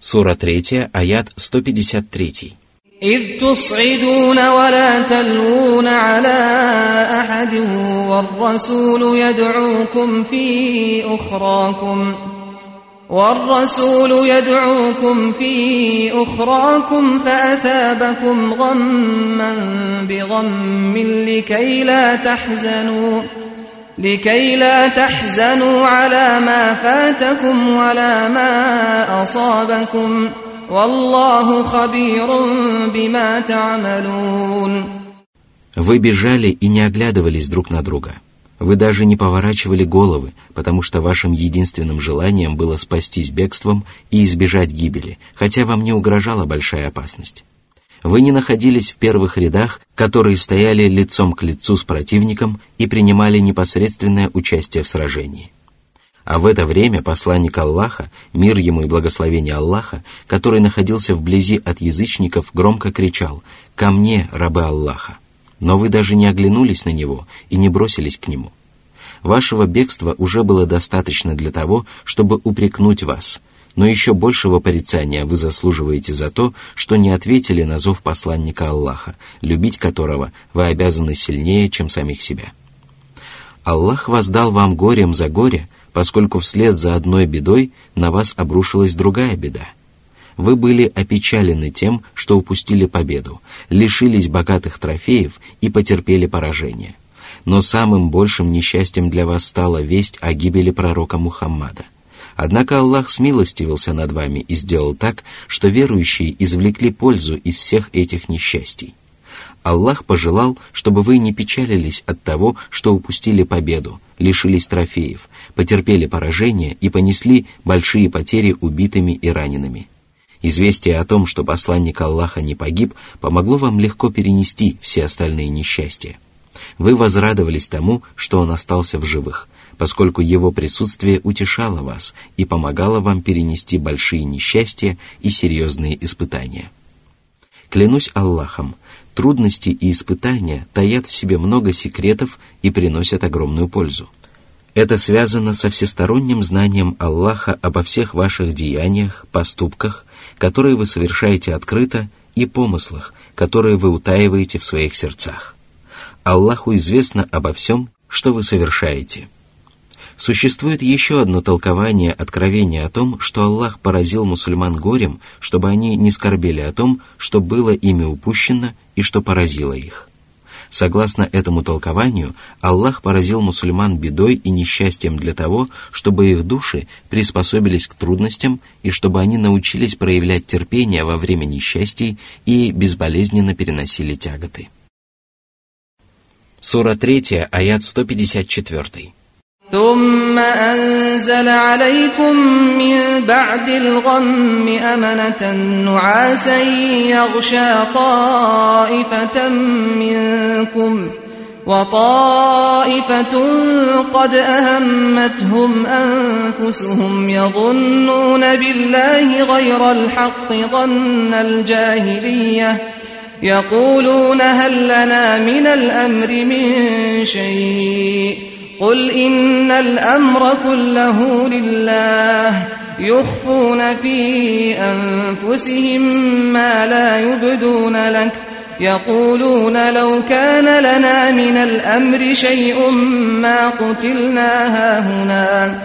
Сура 3, аят 153. إذ تصعدون ولا تلوون على أحد والرسول يدعوكم في أخراكم والرسول يدعوكم في أخراكم فأثابكم غما بغم لكي لا تحزنوا لكي لا تحزنوا على ما فاتكم ولا ما أصابكم والله خبير بما تعملون Вы бежали и не оглядывались друг на друга – вы даже не поворачивали головы, потому что вашим единственным желанием было спастись бегством и избежать гибели, хотя вам не угрожала большая опасность. Вы не находились в первых рядах, которые стояли лицом к лицу с противником и принимали непосредственное участие в сражении. А в это время посланник Аллаха, мир ему и благословение Аллаха, который находился вблизи от язычников, громко кричал «Ко мне, рабы Аллаха!» но вы даже не оглянулись на него и не бросились к нему. Вашего бегства уже было достаточно для того, чтобы упрекнуть вас, но еще большего порицания вы заслуживаете за то, что не ответили на зов посланника Аллаха, любить которого вы обязаны сильнее, чем самих себя. Аллах воздал вам горем за горе, поскольку вслед за одной бедой на вас обрушилась другая беда – вы были опечалены тем, что упустили победу, лишились богатых трофеев и потерпели поражение. Но самым большим несчастьем для вас стала весть о гибели пророка Мухаммада. Однако Аллах смилостивился над вами и сделал так, что верующие извлекли пользу из всех этих несчастий. Аллах пожелал, чтобы вы не печалились от того, что упустили победу, лишились трофеев, потерпели поражение и понесли большие потери убитыми и ранеными – Известие о том, что посланник Аллаха не погиб, помогло вам легко перенести все остальные несчастья. Вы возрадовались тому, что он остался в живых, поскольку его присутствие утешало вас и помогало вам перенести большие несчастья и серьезные испытания. Клянусь Аллахом, трудности и испытания таят в себе много секретов и приносят огромную пользу. Это связано со всесторонним знанием Аллаха обо всех ваших деяниях, поступках которые вы совершаете открыто, и помыслах, которые вы утаиваете в своих сердцах. Аллаху известно обо всем, что вы совершаете. Существует еще одно толкование откровения о том, что Аллах поразил мусульман горем, чтобы они не скорбели о том, что было ими упущено и что поразило их. Согласно этому толкованию, Аллах поразил мусульман бедой и несчастьем для того, чтобы их души приспособились к трудностям и чтобы они научились проявлять терпение во время несчастий и безболезненно переносили тяготы. Сура 3, аят 154. ثم أنزل عليكم من بعد الغم أمنة نعاسا يغشى طائفة منكم وطائفة قد أهمتهم أنفسهم يظنون بالله غير الحق ظن الجاهلية يقولون هل لنا من الأمر من شيء قل إن الأمر كله لله يخفون في أنفسهم ما لا يبدون لك يقولون لو كان لنا من الأمر شيء ما قتلنا هاهنا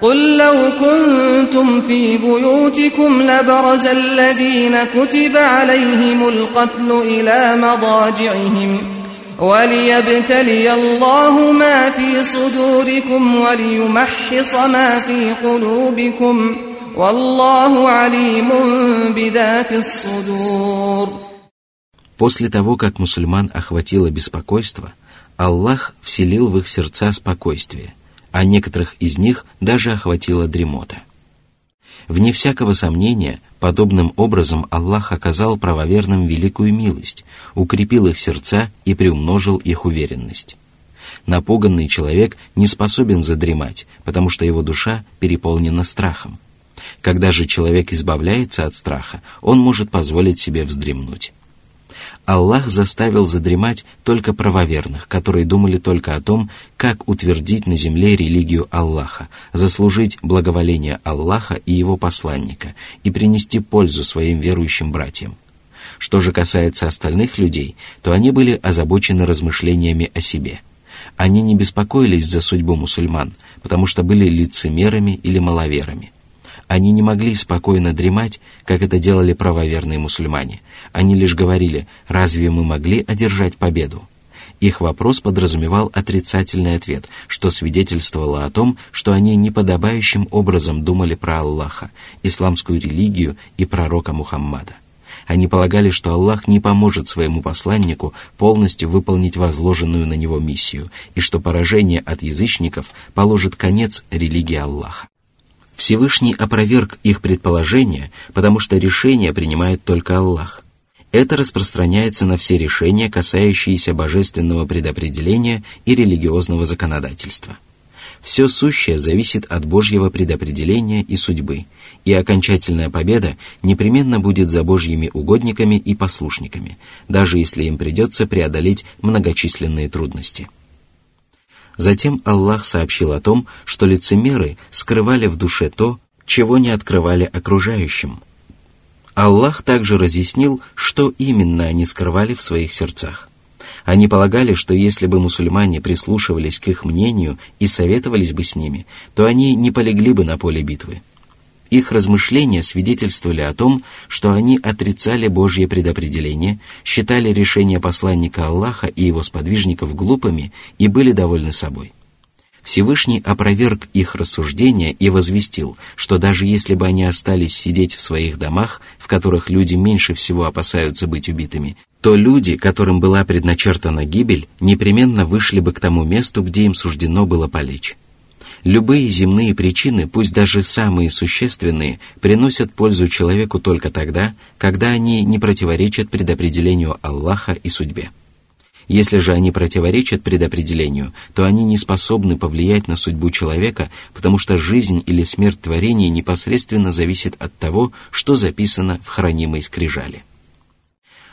قل لو كنتم في بيوتكم لبرز الذين كتب عليهم القتل إلى مضاجعهم وليبتلي الله ما في صدوركم وليمحص ما في قلوبكم والله عليم بذات الصدور После того, как мусульман охватило беспокойство, Аллах вселил в их сердца спокойствие, а некоторых из них даже охватила дремота. Вне всякого сомнения, подобным образом Аллах оказал правоверным великую милость, укрепил их сердца и приумножил их уверенность. Напуганный человек не способен задремать, потому что его душа переполнена страхом. Когда же человек избавляется от страха, он может позволить себе вздремнуть. Аллах заставил задремать только правоверных, которые думали только о том, как утвердить на земле религию Аллаха, заслужить благоволение Аллаха и его посланника и принести пользу своим верующим братьям. Что же касается остальных людей, то они были озабочены размышлениями о себе. Они не беспокоились за судьбу мусульман, потому что были лицемерами или маловерами. Они не могли спокойно дремать, как это делали правоверные мусульмане. Они лишь говорили, разве мы могли одержать победу? Их вопрос подразумевал отрицательный ответ, что свидетельствовало о том, что они неподобающим образом думали про Аллаха, исламскую религию и пророка Мухаммада. Они полагали, что Аллах не поможет своему посланнику полностью выполнить возложенную на него миссию, и что поражение от язычников положит конец религии Аллаха. Всевышний опроверг их предположение, потому что решение принимает только Аллах. Это распространяется на все решения, касающиеся божественного предопределения и религиозного законодательства. Все сущее зависит от Божьего предопределения и судьбы, и окончательная победа непременно будет за Божьими угодниками и послушниками, даже если им придется преодолеть многочисленные трудности. Затем Аллах сообщил о том, что лицемеры скрывали в душе то, чего не открывали окружающим. Аллах также разъяснил, что именно они скрывали в своих сердцах. Они полагали, что если бы мусульмане прислушивались к их мнению и советовались бы с ними, то они не полегли бы на поле битвы. Их размышления свидетельствовали о том, что они отрицали Божье предопределение, считали решения посланника Аллаха и его сподвижников глупыми и были довольны собой. Всевышний опроверг их рассуждения и возвестил, что даже если бы они остались сидеть в своих домах, в которых люди меньше всего опасаются быть убитыми, то люди, которым была предначертана гибель, непременно вышли бы к тому месту, где им суждено было полечь. Любые земные причины, пусть даже самые существенные, приносят пользу человеку только тогда, когда они не противоречат предопределению Аллаха и судьбе. Если же они противоречат предопределению, то они не способны повлиять на судьбу человека, потому что жизнь или смерть творения непосредственно зависит от того, что записано в хранимой скрижали.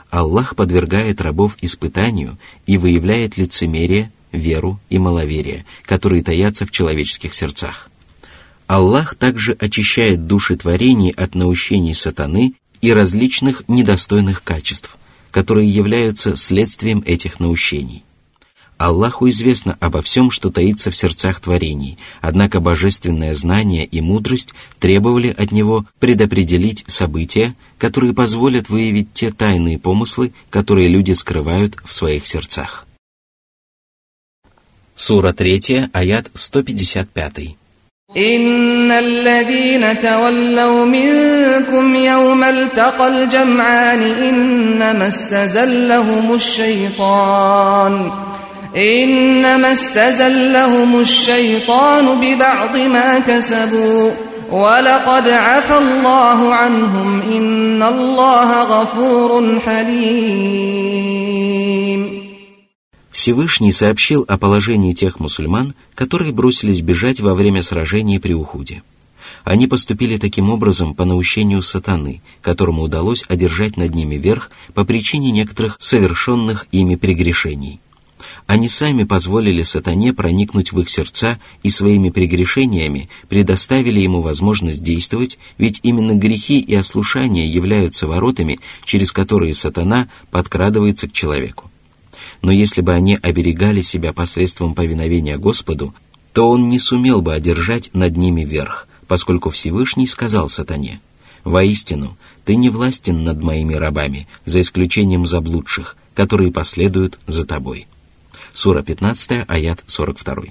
Аллах подвергает рабов испытанию и выявляет лицемерие, веру и маловерие, которые таятся в человеческих сердцах. Аллах также очищает души творений от наущений сатаны и различных недостойных качеств, которые являются следствием этих наущений. Аллаху известно обо всем, что таится в сердцах творений, однако божественное знание и мудрость требовали от него предопределить события, которые позволят выявить те тайные помыслы, которые люди скрывают в своих сердцах. Сура 3, аят 155. إن الذين تولوا منكم يوم التقى الجمعان إنما استزلهم الشيطان إنما استزلهم الشيطان ببعض ما كسبوا ولقد عفى الله عنهم إن الله غفور حليم Всевышний сообщил о положении тех мусульман, которые бросились бежать во время сражения при Ухуде. Они поступили таким образом по наущению сатаны, которому удалось одержать над ними верх по причине некоторых совершенных ими прегрешений. Они сами позволили сатане проникнуть в их сердца и своими прегрешениями предоставили ему возможность действовать, ведь именно грехи и ослушания являются воротами, через которые сатана подкрадывается к человеку но если бы они оберегали себя посредством повиновения Господу, то он не сумел бы одержать над ними верх, поскольку Всевышний сказал сатане, «Воистину, ты не властен над моими рабами, за исключением заблудших, которые последуют за тобой». Сура 15, аят 42.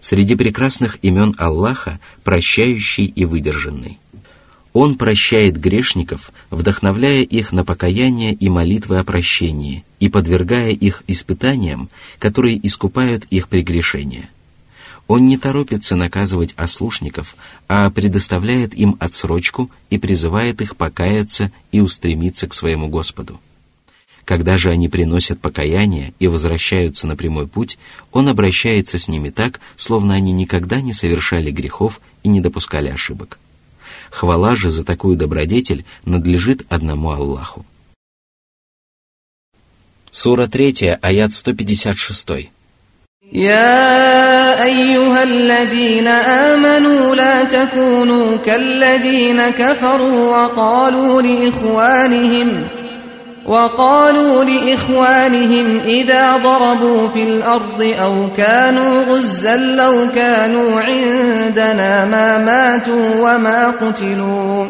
Среди прекрасных имен Аллаха – прощающий и выдержанный. Он прощает грешников, вдохновляя их на покаяние и молитвы о прощении и подвергая их испытаниям, которые искупают их прегрешения. Он не торопится наказывать ослушников, а предоставляет им отсрочку и призывает их покаяться и устремиться к своему Господу. Когда же они приносят покаяние и возвращаются на прямой путь, он обращается с ними так, словно они никогда не совершали грехов и не допускали ошибок. Хвала же за такую добродетель надлежит одному Аллаху. Сура 3, аят 156. يا أيها الذين آمنوا لا تكونوا كالذين كفروا وقالوا لإخوانهم وقالوا لإخوانهم إذا ضربوا في الأرض أو كانوا غزا لو كانوا عندنا ما ماتوا وما قتلوا.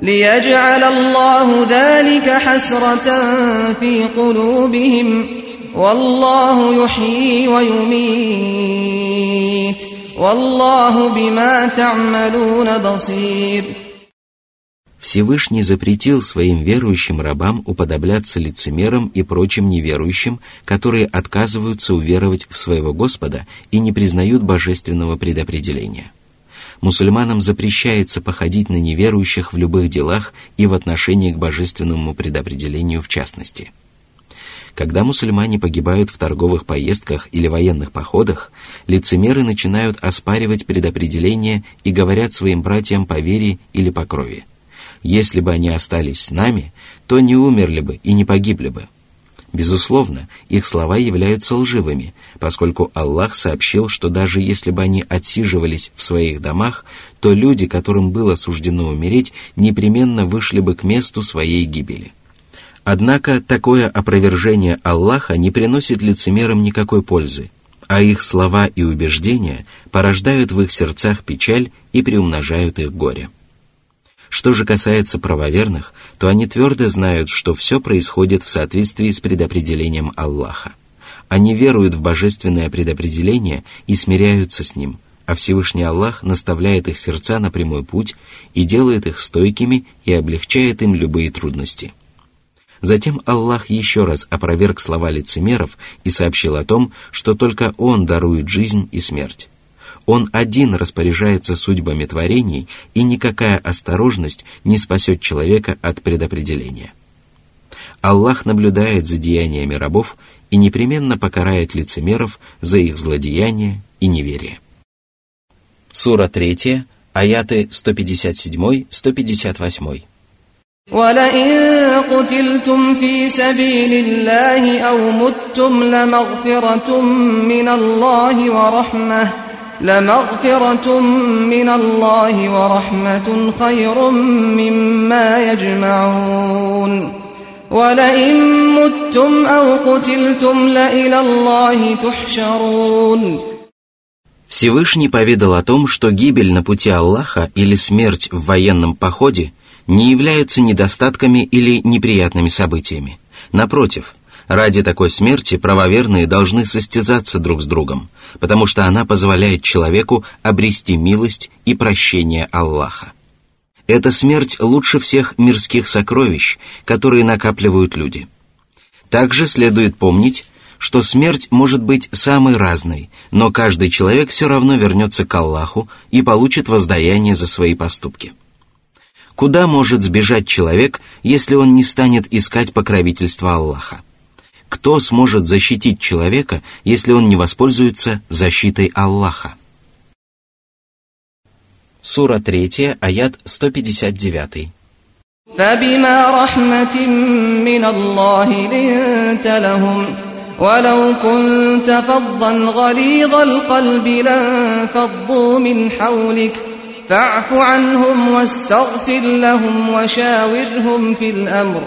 ليجعل الله ذلك حسرة في قلوبهم والله يحيي ويميت والله بما تعملون بصير. Всевышний запретил своим верующим рабам уподобляться лицемерам и прочим неверующим, которые отказываются уверовать в своего Господа и не признают божественного предопределения. Мусульманам запрещается походить на неверующих в любых делах и в отношении к божественному предопределению в частности. Когда мусульмане погибают в торговых поездках или военных походах, лицемеры начинают оспаривать предопределение и говорят своим братьям по вере или по крови – если бы они остались с нами, то не умерли бы и не погибли бы. Безусловно, их слова являются лживыми, поскольку Аллах сообщил, что даже если бы они отсиживались в своих домах, то люди, которым было суждено умереть, непременно вышли бы к месту своей гибели. Однако такое опровержение Аллаха не приносит лицемерам никакой пользы, а их слова и убеждения порождают в их сердцах печаль и приумножают их горе. Что же касается правоверных, то они твердо знают, что все происходит в соответствии с предопределением Аллаха. Они веруют в божественное предопределение и смиряются с ним, а Всевышний Аллах наставляет их сердца на прямой путь и делает их стойкими и облегчает им любые трудности. Затем Аллах еще раз опроверг слова лицемеров и сообщил о том, что только Он дарует жизнь и смерть. Он один распоряжается судьбами творений, и никакая осторожность не спасет человека от предопределения. Аллах наблюдает за деяниями рабов и непременно покарает лицемеров за их злодеяния и неверие. Сура 3, аяты 157-158. ولئن قتلتم في سبيل الله أو متم لمغفرة من الله ورحمه لمغفرة من الله ورحمة خير مما يجمعون ولئن متم أو قتلتم لإلى الله تحشرون Всевышний поведал о том, что гибель на пути Аллаха или смерть в военном походе не являются недостатками или неприятными событиями. Напротив, Ради такой смерти правоверные должны состязаться друг с другом, потому что она позволяет человеку обрести милость и прощение Аллаха. Эта смерть лучше всех мирских сокровищ, которые накапливают люди. Также следует помнить, что смерть может быть самой разной, но каждый человек все равно вернется к Аллаху и получит воздаяние за свои поступки. Куда может сбежать человек, если он не станет искать покровительства Аллаха? Кто сможет защитить человека, если он не воспользуется защитой Аллаха? Сура 3, аят 159. فبما رحمة من الله لنت لهم ولو كنت فظا غليظ القلب لانفضوا من حولك فاعف عنهم واستغفر لهم وشاورهم في الأمر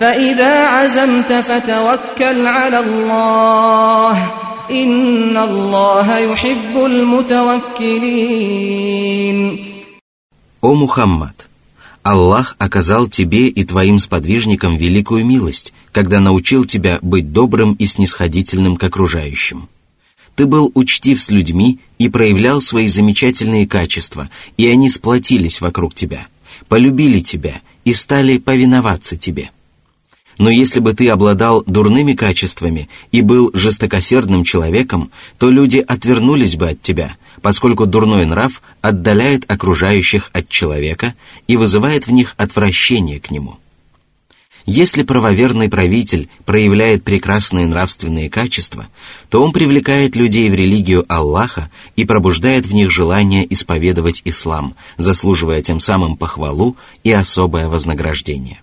فإذا عزمت فتوكل على الله إن الله يحب المتوكلين О Мухаммад! Аллах оказал тебе и твоим сподвижникам великую милость, когда научил тебя быть добрым и снисходительным к окружающим. Ты был учтив с людьми и проявлял свои замечательные качества, и они сплотились вокруг тебя, полюбили тебя и стали повиноваться тебе. Но если бы ты обладал дурными качествами и был жестокосердным человеком, то люди отвернулись бы от тебя, поскольку дурной нрав отдаляет окружающих от человека и вызывает в них отвращение к нему. Если правоверный правитель проявляет прекрасные нравственные качества, то он привлекает людей в религию Аллаха и пробуждает в них желание исповедовать ислам, заслуживая тем самым похвалу и особое вознаграждение.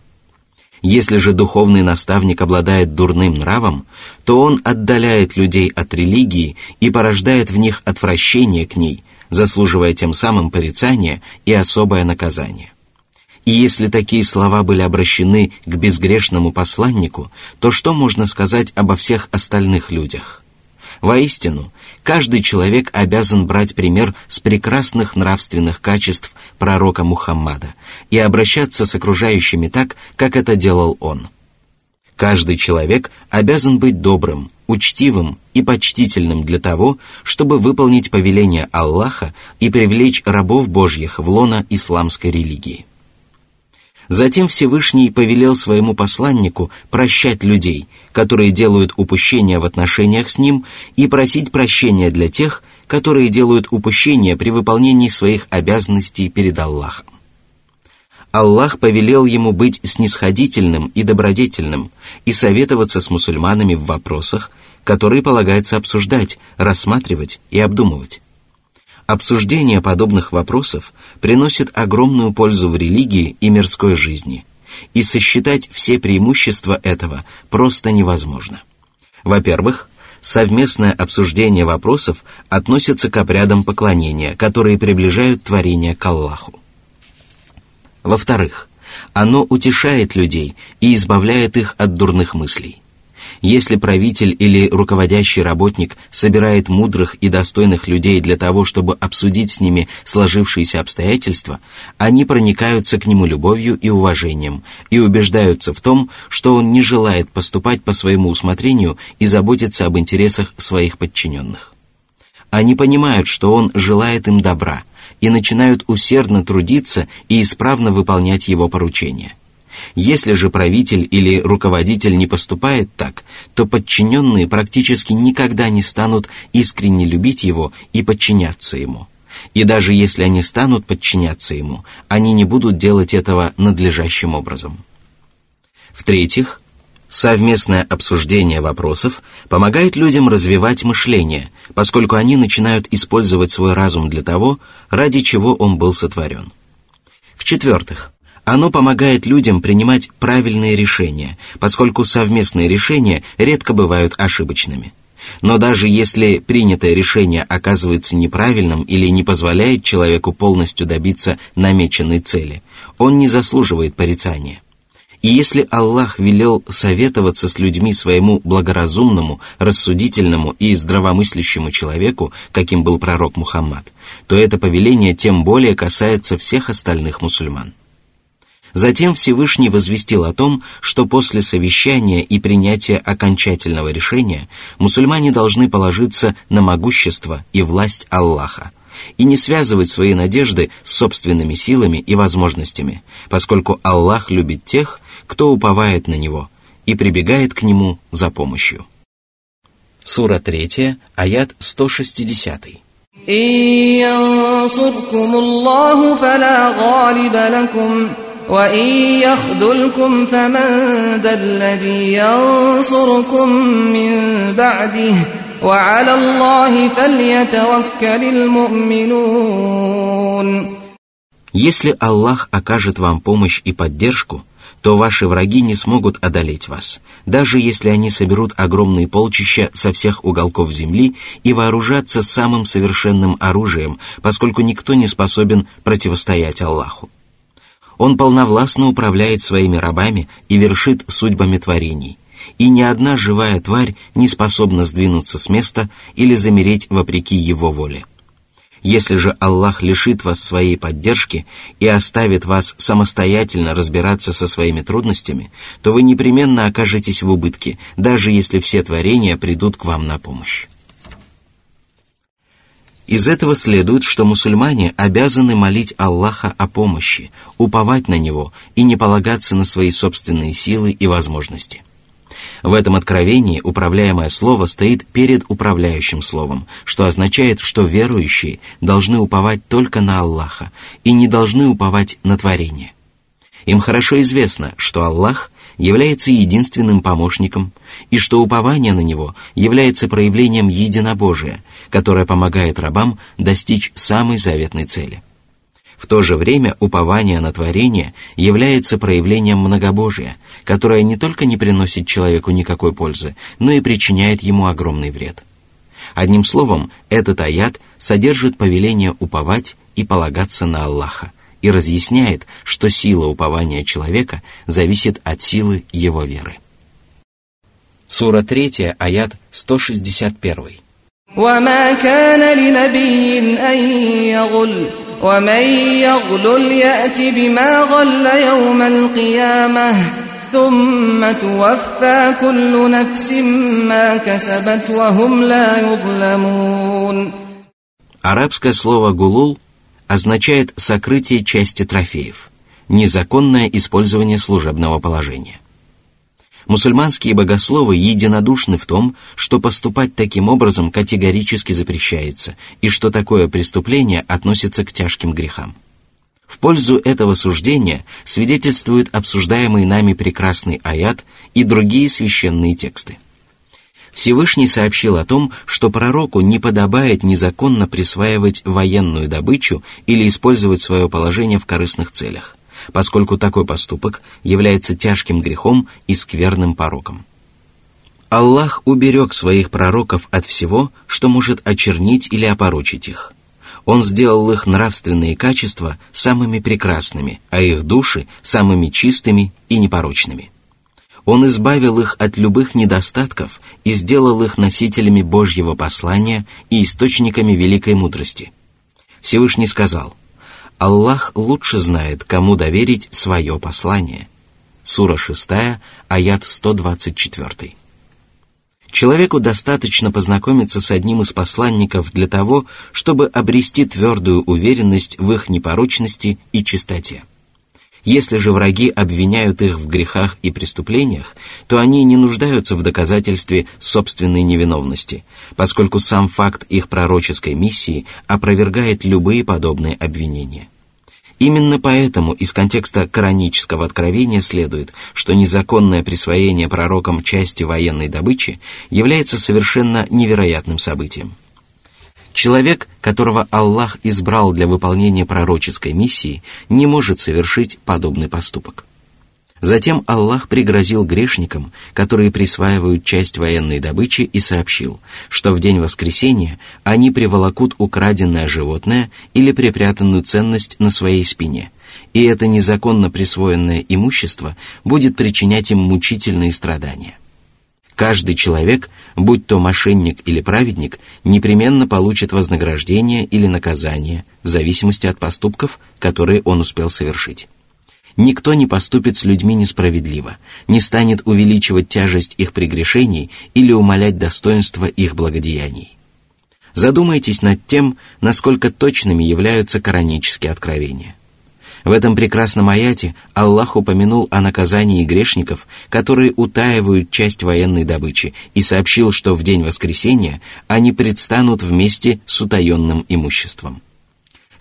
Если же духовный наставник обладает дурным нравом, то он отдаляет людей от религии и порождает в них отвращение к ней, заслуживая тем самым порицание и особое наказание. И если такие слова были обращены к безгрешному посланнику, то что можно сказать обо всех остальных людях? Воистину, каждый человек обязан брать пример с прекрасных нравственных качеств пророка Мухаммада и обращаться с окружающими так, как это делал он. Каждый человек обязан быть добрым, учтивым и почтительным для того, чтобы выполнить повеление Аллаха и привлечь рабов Божьих в лона исламской религии. Затем Всевышний повелел своему посланнику прощать людей, которые делают упущения в отношениях с ним, и просить прощения для тех, которые делают упущения при выполнении своих обязанностей перед Аллахом. Аллах повелел ему быть снисходительным и добродетельным и советоваться с мусульманами в вопросах, которые полагается обсуждать, рассматривать и обдумывать. Обсуждение подобных вопросов приносит огромную пользу в религии и мирской жизни, и сосчитать все преимущества этого просто невозможно. Во-первых, совместное обсуждение вопросов относится к обрядам поклонения, которые приближают творение к Аллаху. Во-вторых, оно утешает людей и избавляет их от дурных мыслей – если правитель или руководящий работник собирает мудрых и достойных людей для того, чтобы обсудить с ними сложившиеся обстоятельства, они проникаются к нему любовью и уважением и убеждаются в том, что он не желает поступать по своему усмотрению и заботиться об интересах своих подчиненных. Они понимают, что он желает им добра, и начинают усердно трудиться и исправно выполнять его поручения. Если же правитель или руководитель не поступает так, то подчиненные практически никогда не станут искренне любить его и подчиняться ему. И даже если они станут подчиняться ему, они не будут делать этого надлежащим образом. В-третьих, совместное обсуждение вопросов помогает людям развивать мышление, поскольку они начинают использовать свой разум для того, ради чего он был сотворен. В-четвертых, оно помогает людям принимать правильные решения, поскольку совместные решения редко бывают ошибочными. Но даже если принятое решение оказывается неправильным или не позволяет человеку полностью добиться намеченной цели, он не заслуживает порицания. И если Аллах велел советоваться с людьми своему благоразумному, рассудительному и здравомыслящему человеку, каким был пророк Мухаммад, то это повеление тем более касается всех остальных мусульман. Затем Всевышний возвестил о том, что после совещания и принятия окончательного решения мусульмане должны положиться на могущество и власть Аллаха и не связывать свои надежды с собственными силами и возможностями, поскольку Аллах любит тех, кто уповает на Него и прибегает к Нему за помощью. Сура 3, аят 160. إن ينصركم الله فلا غالب لكم وإن يخذلكم فمن ذا الذي ينصركم من بعده وعلى الله فليتوكل المؤمنون Если Аллах окажет вам помощь и поддержку, то ваши враги не смогут одолеть вас, даже если они соберут огромные полчища со всех уголков земли и вооружатся самым совершенным оружием, поскольку никто не способен противостоять Аллаху. Он полновластно управляет своими рабами и вершит судьбами творений. И ни одна живая тварь не способна сдвинуться с места или замереть вопреки его воле. Если же Аллах лишит вас своей поддержки и оставит вас самостоятельно разбираться со своими трудностями, то вы непременно окажетесь в убытке, даже если все творения придут к вам на помощь. Из этого следует, что мусульмане обязаны молить Аллаха о помощи, уповать на Него и не полагаться на свои собственные силы и возможности. В этом откровении управляемое слово стоит перед управляющим словом, что означает, что верующие должны уповать только на Аллаха и не должны уповать на творение. Им хорошо известно, что Аллах является единственным помощником, и что упование на Него является проявлением единобожия, которое помогает рабам достичь самой заветной цели. В то же время упование на творение является проявлением многобожия, которое не только не приносит человеку никакой пользы, но и причиняет ему огромный вред. Одним словом, этот аят содержит повеление уповать и полагаться на Аллаха и разъясняет, что сила упования человека зависит от силы его веры. Сура 3, аят 161. وما كان لنبي أن يغل ومن يغلل يأت بما غل يوم القيامة ثم توفى كل نفس ما كسبت وهم لا يظلمون Арабское слово «гулул» означает сокрытие части трофеев, незаконное использование служебного положения. Мусульманские богословы единодушны в том, что поступать таким образом категорически запрещается и что такое преступление относится к тяжким грехам. В пользу этого суждения свидетельствует обсуждаемый нами прекрасный аят и другие священные тексты. Всевышний сообщил о том, что пророку не подобает незаконно присваивать военную добычу или использовать свое положение в корыстных целях поскольку такой поступок является тяжким грехом и скверным пороком. Аллах уберег своих пророков от всего, что может очернить или опорочить их. Он сделал их нравственные качества самыми прекрасными, а их души самыми чистыми и непорочными. Он избавил их от любых недостатков и сделал их носителями Божьего послания и источниками великой мудрости. Всевышний сказал – Аллах лучше знает, кому доверить свое послание. Сура 6, аят 124. Человеку достаточно познакомиться с одним из посланников для того, чтобы обрести твердую уверенность в их непорочности и чистоте. Если же враги обвиняют их в грехах и преступлениях, то они не нуждаются в доказательстве собственной невиновности, поскольку сам факт их пророческой миссии опровергает любые подобные обвинения. Именно поэтому из контекста коранического откровения следует, что незаконное присвоение пророкам части военной добычи является совершенно невероятным событием. Человек, которого Аллах избрал для выполнения пророческой миссии, не может совершить подобный поступок. Затем Аллах пригрозил грешникам, которые присваивают часть военной добычи, и сообщил, что в день воскресения они приволокут украденное животное или припрятанную ценность на своей спине, и это незаконно присвоенное имущество будет причинять им мучительные страдания. Каждый человек, будь то мошенник или праведник, непременно получит вознаграждение или наказание в зависимости от поступков, которые он успел совершить. Никто не поступит с людьми несправедливо, не станет увеличивать тяжесть их прегрешений или умалять достоинство их благодеяний. Задумайтесь над тем, насколько точными являются коранические откровения. В этом прекрасном аяте Аллах упомянул о наказании грешников, которые утаивают часть военной добычи, и сообщил, что в день воскресения они предстанут вместе с утаенным имуществом.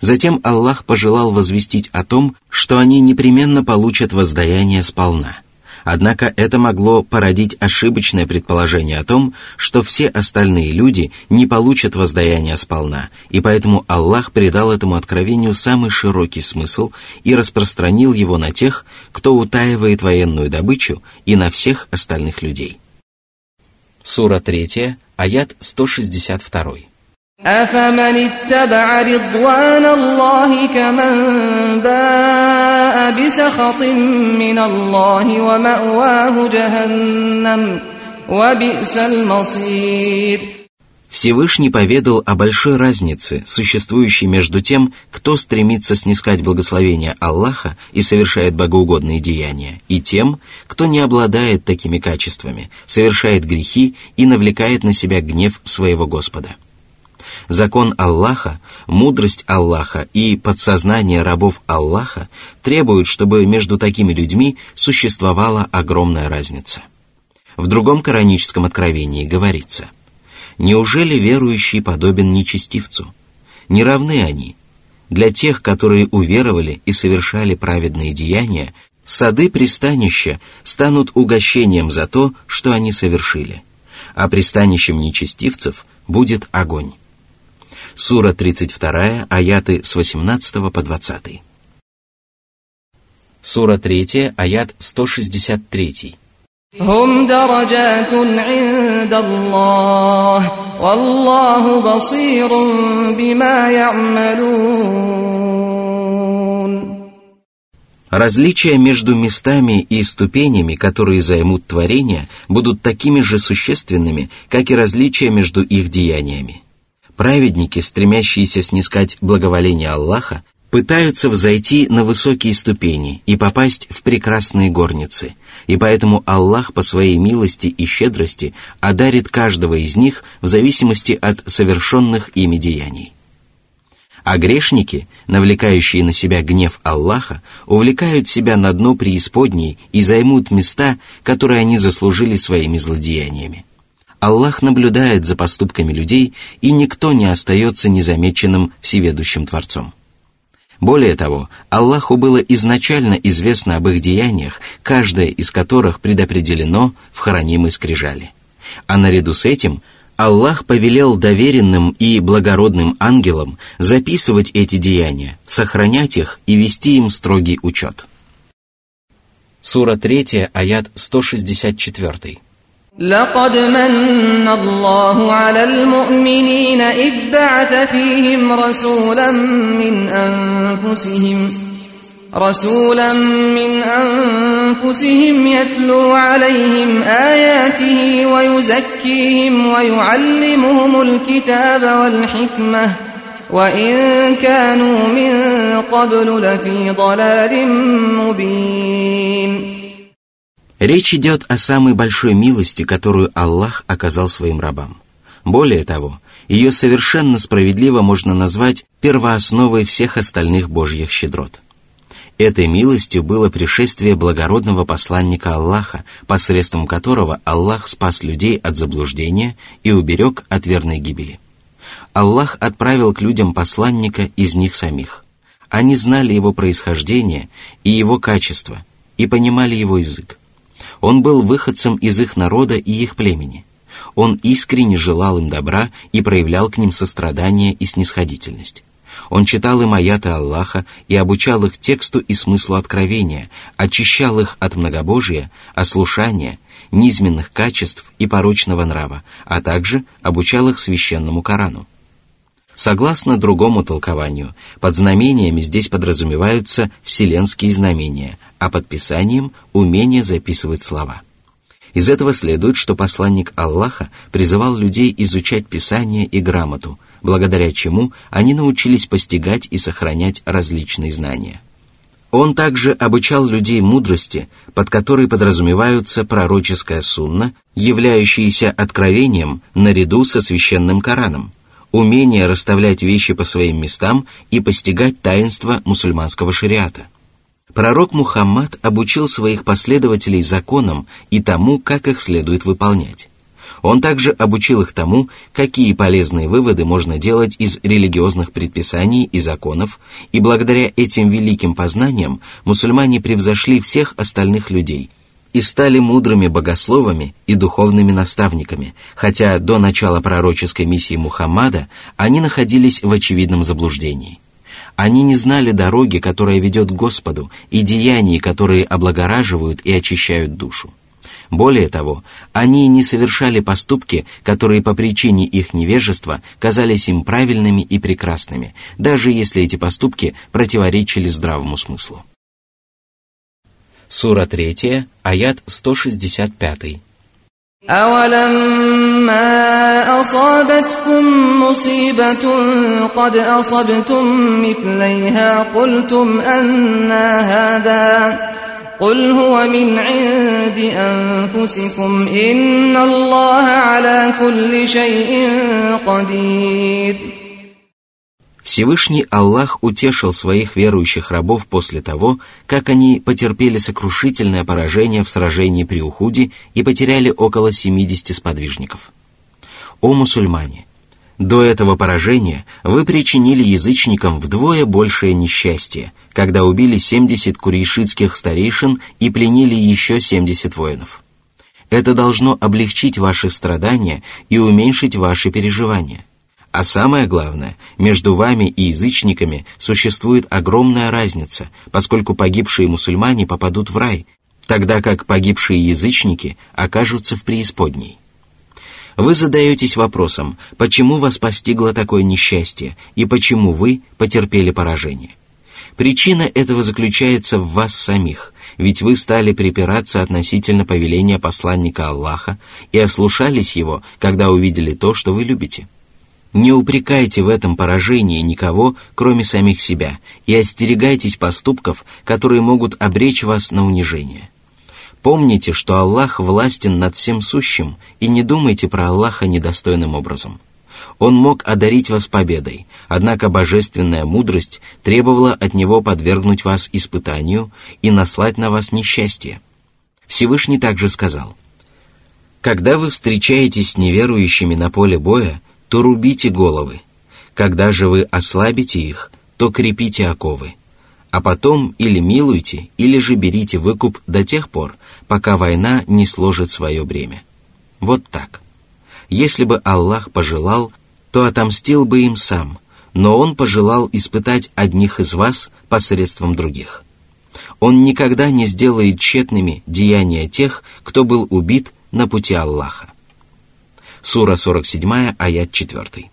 Затем Аллах пожелал возвестить о том, что они непременно получат воздаяние сполна – Однако это могло породить ошибочное предположение о том, что все остальные люди не получат воздаяния сполна, и поэтому Аллах придал этому откровению самый широкий смысл и распространил его на тех, кто утаивает военную добычу, и на всех остальных людей. Сура 3, аят 162. أفمن اتبع رضوان الله كمن باء بسخط من الله ومأواه جهنم وبئس المصير Всевышний поведал о большой разнице, существующей между тем, кто стремится снискать благословение Аллаха и совершает богоугодные деяния, и тем, кто не обладает такими качествами, совершает грехи и навлекает на себя гнев своего Господа. Закон Аллаха, мудрость Аллаха и подсознание рабов Аллаха требуют, чтобы между такими людьми существовала огромная разница. В другом кораническом откровении говорится, «Неужели верующий подобен нечестивцу? Не равны они. Для тех, которые уверовали и совершали праведные деяния, сады пристанища станут угощением за то, что они совершили, а пристанищем нечестивцев будет огонь. Сура 32, аяты с 18 по 20. Сура 3, аят 163. هم درجات عند الله والله بصير بما يعملون Различия между местами и ступенями, которые займут творения, будут такими же существенными, как и различия между их деяниями. Праведники, стремящиеся снискать благоволение Аллаха, пытаются взойти на высокие ступени и попасть в прекрасные горницы, и поэтому Аллах по своей милости и щедрости одарит каждого из них в зависимости от совершенных ими деяний. А грешники, навлекающие на себя гнев Аллаха, увлекают себя на дно преисподней и займут места, которые они заслужили своими злодеяниями. Аллах наблюдает за поступками людей, и никто не остается незамеченным всеведущим Творцом. Более того, Аллаху было изначально известно об их деяниях, каждое из которых предопределено в хранимой скрижали. А наряду с этим Аллах повелел доверенным и благородным ангелам записывать эти деяния, сохранять их и вести им строгий учет. Сура 3, аят 164. لقد من الله على المؤمنين إذ بعث فيهم رسولا من أنفسهم رسولا من أنفسهم يتلو عليهم آياته ويزكيهم ويعلمهم الكتاب والحكمة وإن كانوا من قبل لفي ضلال مبين Речь идет о самой большой милости, которую Аллах оказал своим рабам. Более того, ее совершенно справедливо можно назвать первоосновой всех остальных божьих щедрот. Этой милостью было пришествие благородного посланника Аллаха, посредством которого Аллах спас людей от заблуждения и уберег от верной гибели. Аллах отправил к людям посланника из них самих. Они знали его происхождение и его качество, и понимали его язык. Он был выходцем из их народа и их племени. Он искренне желал им добра и проявлял к ним сострадание и снисходительность. Он читал им аяты Аллаха и обучал их тексту и смыслу откровения, очищал их от многобожия, ослушания, низменных качеств и порочного нрава, а также обучал их священному Корану. Согласно другому толкованию, под знамениями здесь подразумеваются вселенские знамения, а под писанием – умение записывать слова. Из этого следует, что посланник Аллаха призывал людей изучать Писание и грамоту, благодаря чему они научились постигать и сохранять различные знания. Он также обучал людей мудрости, под которой подразумеваются пророческая сунна, являющаяся откровением наряду со священным Кораном – умение расставлять вещи по своим местам и постигать таинство мусульманского шариата. Пророк Мухаммад обучил своих последователей законам и тому, как их следует выполнять. Он также обучил их тому, какие полезные выводы можно делать из религиозных предписаний и законов, и благодаря этим великим познаниям мусульмане превзошли всех остальных людей – и стали мудрыми богословами и духовными наставниками, хотя до начала пророческой миссии Мухаммада они находились в очевидном заблуждении. Они не знали дороги, которая ведет к Господу, и деяний, которые облагораживают и очищают душу. Более того, они не совершали поступки, которые по причине их невежества казались им правильными и прекрасными, даже если эти поступки противоречили здравому смыслу. Сура 3, аят 165. أولما أصابتكم مصيبة قد أصبتم مثليها قلتم أنا هذا قل هو من عند أنفسكم إن الله على كل شيء قدير Всевышний Аллах утешил своих верующих рабов после того, как они потерпели сокрушительное поражение в сражении при Ухуде и потеряли около 70 сподвижников. О мусульмане! До этого поражения вы причинили язычникам вдвое большее несчастье, когда убили 70 курейшитских старейшин и пленили еще 70 воинов. Это должно облегчить ваши страдания и уменьшить ваши переживания. А самое главное, между вами и язычниками существует огромная разница, поскольку погибшие мусульмане попадут в рай, тогда как погибшие язычники окажутся в преисподней. Вы задаетесь вопросом, почему вас постигло такое несчастье и почему вы потерпели поражение. Причина этого заключается в вас самих, ведь вы стали припираться относительно повеления посланника Аллаха и ослушались его, когда увидели то, что вы любите. Не упрекайте в этом поражении никого, кроме самих себя, и остерегайтесь поступков, которые могут обречь вас на унижение. Помните, что Аллах властен над всем сущим, и не думайте про Аллаха недостойным образом. Он мог одарить вас победой, однако божественная мудрость требовала от него подвергнуть вас испытанию и наслать на вас несчастье. Всевышний также сказал, «Когда вы встречаетесь с неверующими на поле боя, то рубите головы. Когда же вы ослабите их, то крепите оковы. А потом или милуйте, или же берите выкуп до тех пор, пока война не сложит свое бремя. Вот так. Если бы Аллах пожелал, то отомстил бы им сам, но Он пожелал испытать одних из вас посредством других. Он никогда не сделает тщетными деяния тех, кто был убит на пути Аллаха. Сура 47, аят 4.